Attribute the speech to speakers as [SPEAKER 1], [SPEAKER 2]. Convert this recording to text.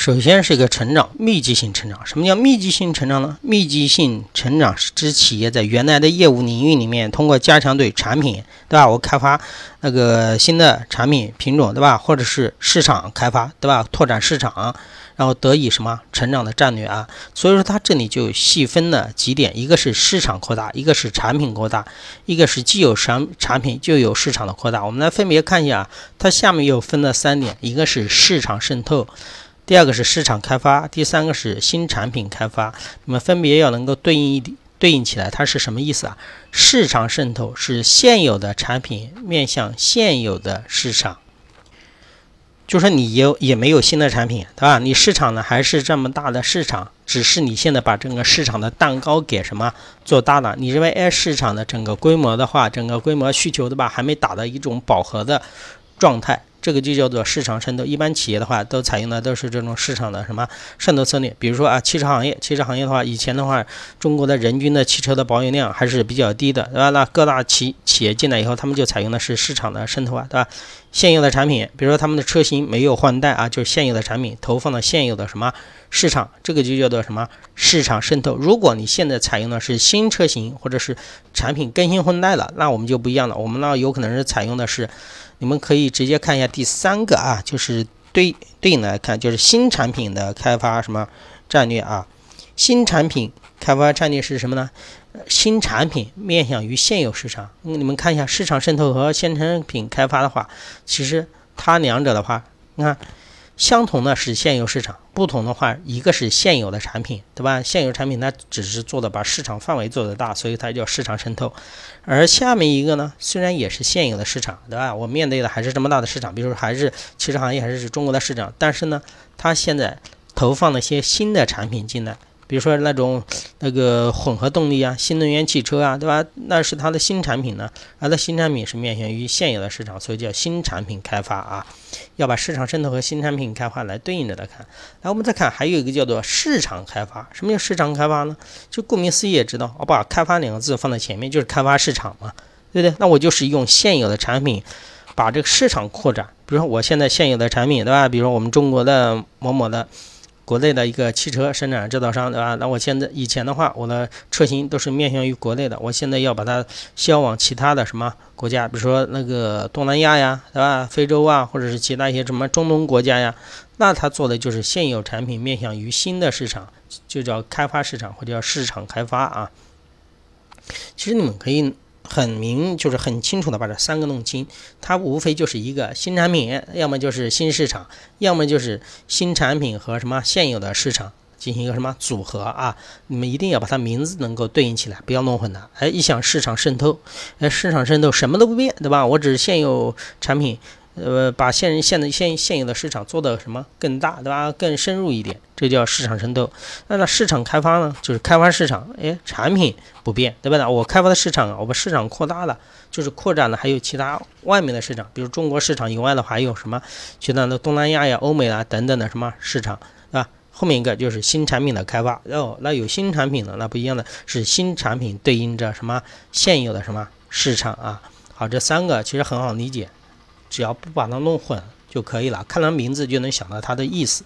[SPEAKER 1] 首先是一个成长，密集性成长。什么叫密集性成长呢？密集性成长是指企业在原来的业务领域里面，通过加强对产品，对吧？我开发那个新的产品品种，对吧？或者是市场开发，对吧？拓展市场，然后得以什么成长的战略啊？所以说它这里就细分了几点，一个是市场扩大，一个是产品扩大，一个是既有产产品就有市场的扩大。我们来分别看一下，它下面又分了三点，一个是市场渗透。第二个是市场开发，第三个是新产品开发，你们分别要能够对应一对应起来，它是什么意思啊？市场渗透是现有的产品面向现有的市场，就说你有也没有新的产品，对吧？你市场呢还是这么大的市场，只是你现在把整个市场的蛋糕给什么做大了？你认为哎市场的整个规模的话，整个规模需求对吧，还没达到一种饱和的状态。这个就叫做市场渗透。一般企业的话，都采用的都是这种市场的什么渗透策略。比如说啊，汽车行业，汽车行业的话，以前的话，中国的人均的汽车的保有量还是比较低的，对吧？那各大企企业进来以后，他们就采用的是市场的渗透啊，对吧？现有的产品，比如说他们的车型没有换代啊，就是现有的产品投放到现有的什么市场，这个就叫做什么市场渗透。如果你现在采用的是新车型或者是产品更新换代了，那我们就不一样了，我们呢有可能是采用的是。你们可以直接看一下第三个啊，就是对对应来看，就是新产品的开发什么战略啊？新产品开发战略是什么呢？新产品面向于现有市场。你们看一下市场渗透和新产品开发的话，其实它两者的话，你看。相同的是现有市场，不同的话，一个是现有的产品，对吧？现有产品它只是做的把市场范围做得大，所以它叫市场渗透。而下面一个呢，虽然也是现有的市场，对吧？我面对的还是这么大的市场，比如说还是汽车行业，还是中国的市场，但是呢，它现在投放了一些新的产品进来。比如说那种那个混合动力啊，新能源汽车啊，对吧？那是它的新产品呢，而它新产品是面向于现有的市场，所以叫新产品开发啊。要把市场渗透和新产品开发来对应着来看。来，我们再看，还有一个叫做市场开发。什么叫市场开发呢？就顾名思义也知道，我把开发两个字放在前面，就是开发市场嘛，对不对？那我就是用现有的产品把这个市场扩展。比如说我现在现有的产品，对吧？比如说我们中国的某某的。国内的一个汽车生产制造商，对吧？那我现在以前的话，我的车型都是面向于国内的，我现在要把它销往其他的什么国家，比如说那个东南亚呀，对吧？非洲啊，或者是其他一些什么中东国家呀，那他做的就是现有产品面向于新的市场，就叫开发市场或者叫市场开发啊。其实你们可以。很明，就是很清楚的把这三个弄清，它无非就是一个新产品，要么就是新市场，要么就是新产品和什么现有的市场进行一个什么组合啊？你们一定要把它名字能够对应起来，不要弄混了。哎，一想市场渗透，哎，市场渗透什么都不变，对吧？我只是现有产品。呃，把现现的现现有的市场做的什么更大，对吧？更深入一点，这叫市场渗透。那那市场开发呢？就是开发市场，哎，产品不变，对吧？我开发的市场啊，我把市场扩大了，就是扩展了，还有其他外面的市场，比如中国市场以外的话，还有什么其他的东南亚呀、欧美啊等等的什么市场，对吧？后面一个就是新产品的开发。哦，那有新产品了，那不一样的是新产品对应着什么现有的什么市场啊？好，这三个其实很好理解。只要不把它弄混就可以了，看它名字就能想到它的意思。